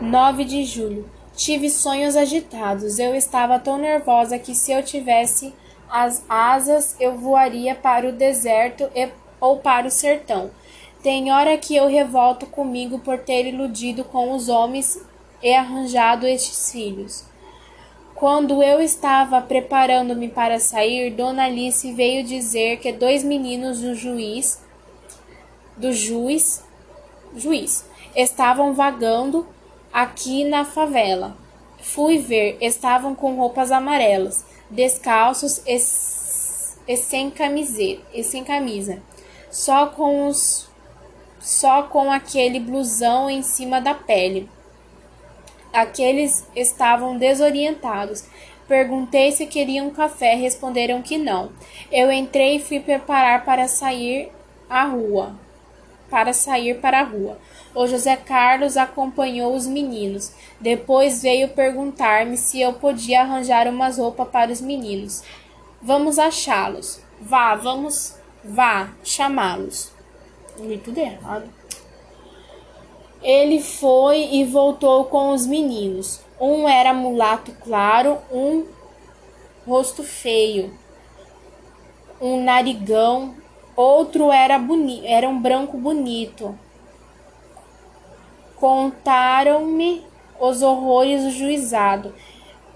9 de julho. Tive sonhos agitados. Eu estava tão nervosa que se eu tivesse as asas, eu voaria para o deserto e, ou para o sertão. Tem hora que eu revolto comigo por ter iludido com os homens e arranjado estes filhos. Quando eu estava preparando-me para sair, Dona Alice veio dizer que dois meninos do juiz do juiz juiz estavam vagando aqui na favela. Fui ver, estavam com roupas amarelas, descalços e, e sem camiseta, e sem camisa, só com os só com aquele blusão em cima da pele. Aqueles estavam desorientados. Perguntei se queriam café, responderam que não. Eu entrei e fui preparar para sair à rua. Para sair para a rua. O José Carlos acompanhou os meninos. Depois veio perguntar-me se eu podia arranjar umas roupas para os meninos. Vamos achá-los. Vá, vamos, vá chamá-los. Li tudo errado. Ele foi e voltou com os meninos. Um era mulato claro, um rosto feio, um narigão, outro era bonito, era um branco bonito. Contaram-me os horrores do juizado,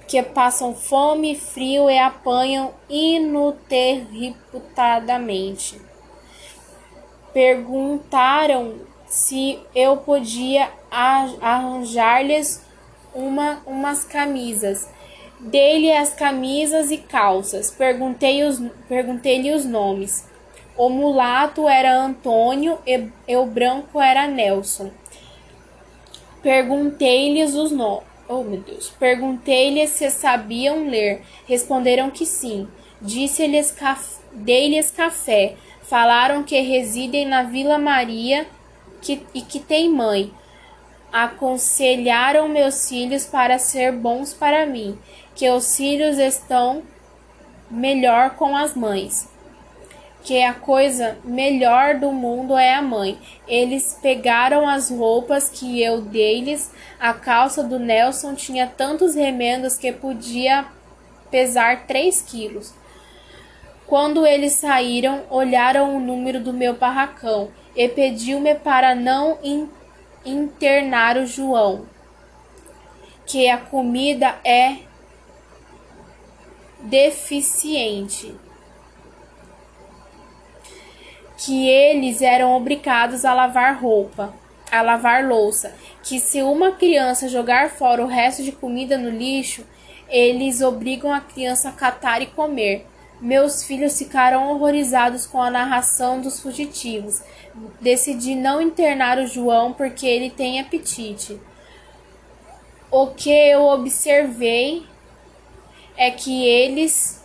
que passam fome e frio e apanham ininterruptadamente. Perguntaram se eu podia arranjar-lhes uma, umas camisas. Dei-lhe as camisas e calças. Perguntei-lhe os, perguntei os nomes. O mulato era Antônio e, e o branco era Nelson. Perguntei-lhes os nomes. Oh, meu Deus. Perguntei-lhes se sabiam ler. Responderam que sim. Disse-lhes caf... dei-lhes café. Falaram que residem na Vila Maria que... e que têm mãe. Aconselharam meus filhos para ser bons para mim, que os filhos estão melhor com as mães que a coisa melhor do mundo é a mãe. Eles pegaram as roupas que eu dei-lhes. A calça do Nelson tinha tantos remendos que podia pesar três quilos. Quando eles saíram, olharam o número do meu barracão e pediu-me para não in internar o João, que a comida é deficiente que eles eram obrigados a lavar roupa, a lavar louça, que se uma criança jogar fora o resto de comida no lixo, eles obrigam a criança a catar e comer. Meus filhos ficaram horrorizados com a narração dos fugitivos. Decidi não internar o João porque ele tem apetite. O que eu observei é que eles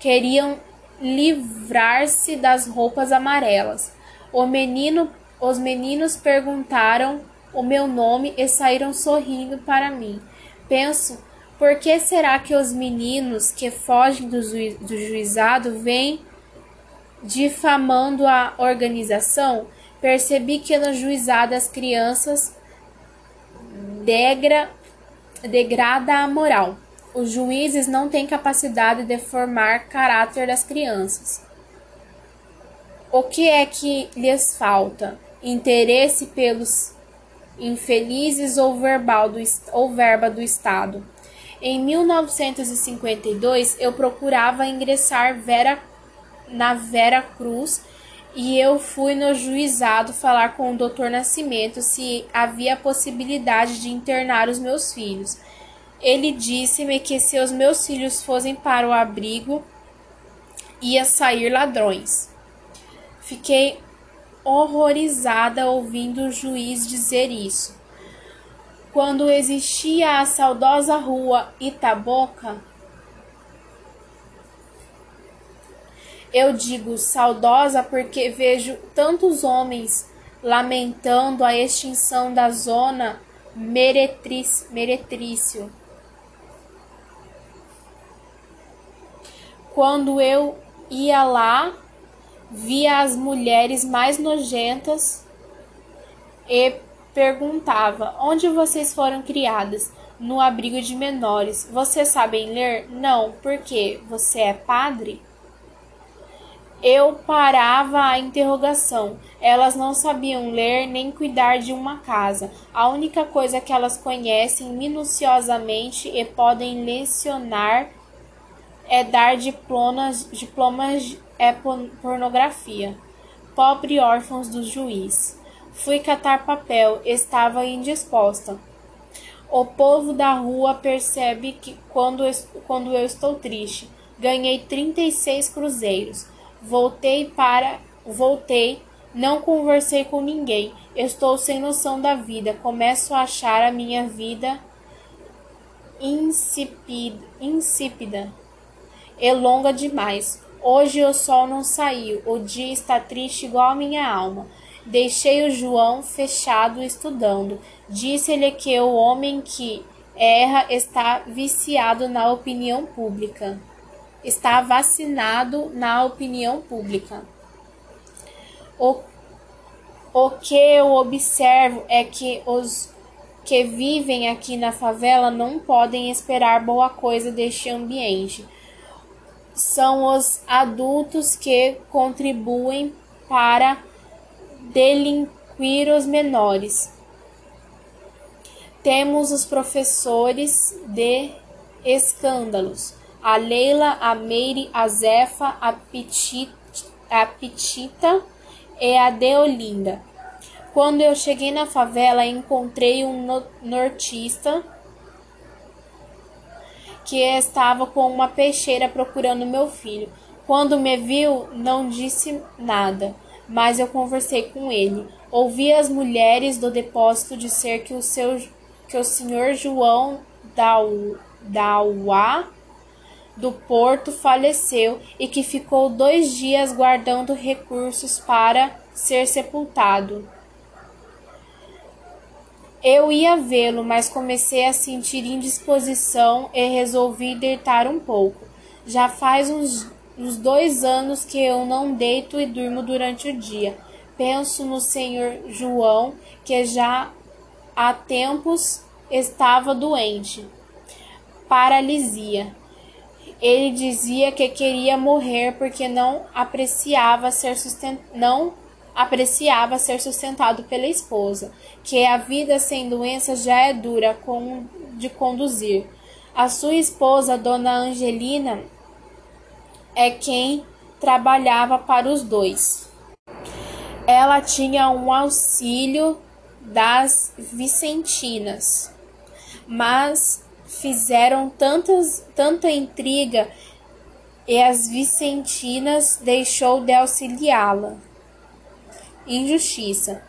queriam livrar-se das roupas amarelas. O menino, os meninos perguntaram o meu nome e saíram sorrindo para mim. Penso, por que será que os meninos que fogem do, do juizado vêm difamando a organização? Percebi que no juizado as crianças degra, degrada a moral. Os juízes não têm capacidade de formar caráter das crianças. O que é que lhes falta? Interesse pelos infelizes ou verbal do, ou verba do Estado. Em 1952, eu procurava ingressar Vera, na Vera Cruz e eu fui no juizado falar com o Dr. Nascimento se havia possibilidade de internar os meus filhos. Ele disse-me que se os meus filhos fossem para o abrigo, ia sair ladrões. Fiquei horrorizada ouvindo o juiz dizer isso. Quando existia a saudosa rua Itaboca, eu digo saudosa porque vejo tantos homens lamentando a extinção da zona meretrício. Quando eu ia lá, via as mulheres mais nojentas e Perguntava: Onde vocês foram criadas? No abrigo de menores. Vocês sabem ler? Não. Por quê? Você é padre? Eu parava a interrogação. Elas não sabiam ler nem cuidar de uma casa. A única coisa que elas conhecem minuciosamente e podem lecionar é dar diplomas, diplomas é pornografia. Pobre órfãos do juiz. Fui catar papel, estava indisposta. O povo da rua percebe que quando, quando eu estou triste. Ganhei 36 cruzeiros. Voltei para. Voltei, não conversei com ninguém. Estou sem noção da vida. Começo a achar a minha vida insípida, insípida e longa demais. Hoje o sol não saiu, o dia está triste igual a minha alma. Deixei o João fechado estudando. Disse-lhe que o homem que erra está viciado na opinião pública está vacinado na opinião pública. O, o que eu observo é que os que vivem aqui na favela não podem esperar boa coisa deste ambiente. São os adultos que contribuem para delinquir os menores. Temos os professores de escândalos a Leila, a Meire, a Zefa, a Petita, a Petita e a Deolinda. Quando eu cheguei na favela, encontrei um nortista que estava com uma peixeira procurando meu filho. Quando me viu, não disse nada, mas eu conversei com ele. Ouvi as mulheres do depósito dizer que o seu que o senhor João Dauá do Porto faleceu e que ficou dois dias guardando recursos para ser sepultado. Eu ia vê-lo, mas comecei a sentir indisposição e resolvi deitar um pouco. Já faz uns, uns dois anos que eu não deito e durmo durante o dia. Penso no senhor João, que já há tempos estava doente. Paralisia. Ele dizia que queria morrer porque não apreciava ser sustent... não apreciava ser sustentado pela esposa, que a vida sem doença já é dura de conduzir. A sua esposa, Dona Angelina, é quem trabalhava para os dois. Ela tinha um auxílio das Vicentinas, mas fizeram tantas, tanta intriga e as Vicentinas deixou de auxiliá-la. Injustiça.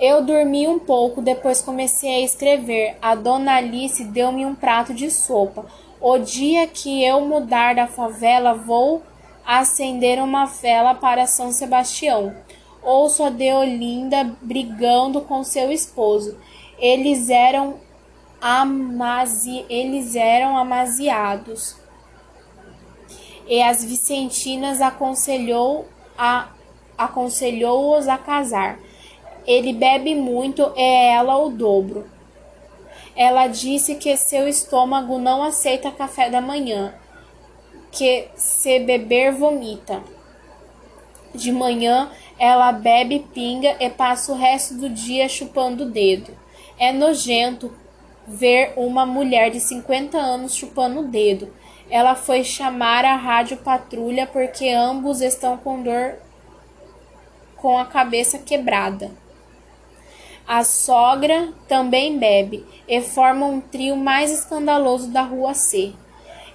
Eu dormi um pouco, depois comecei a escrever. A dona Alice deu-me um prato de sopa. O dia que eu mudar da favela, vou acender uma vela para São Sebastião. Ouço a Deolinda brigando com seu esposo. Eles eram amazi... eles eram amaziados. E as Vicentinas aconselhou a aconselhou-os a casar. Ele bebe muito e ela o dobro. Ela disse que seu estômago não aceita café da manhã, que se beber vomita. De manhã ela bebe pinga e passa o resto do dia chupando o dedo. É nojento ver uma mulher de 50 anos chupando o dedo. Ela foi chamar a rádio patrulha porque ambos estão com dor com a cabeça quebrada. A sogra também bebe e forma um trio mais escandaloso da rua C.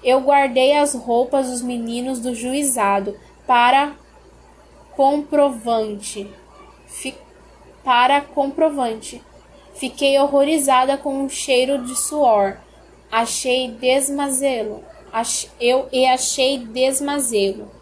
Eu guardei as roupas dos meninos do juizado para comprovante. Fi para comprovante. Fiquei horrorizada com o cheiro de suor. Achei desmazelo. Ach, eu e achei desmazelo.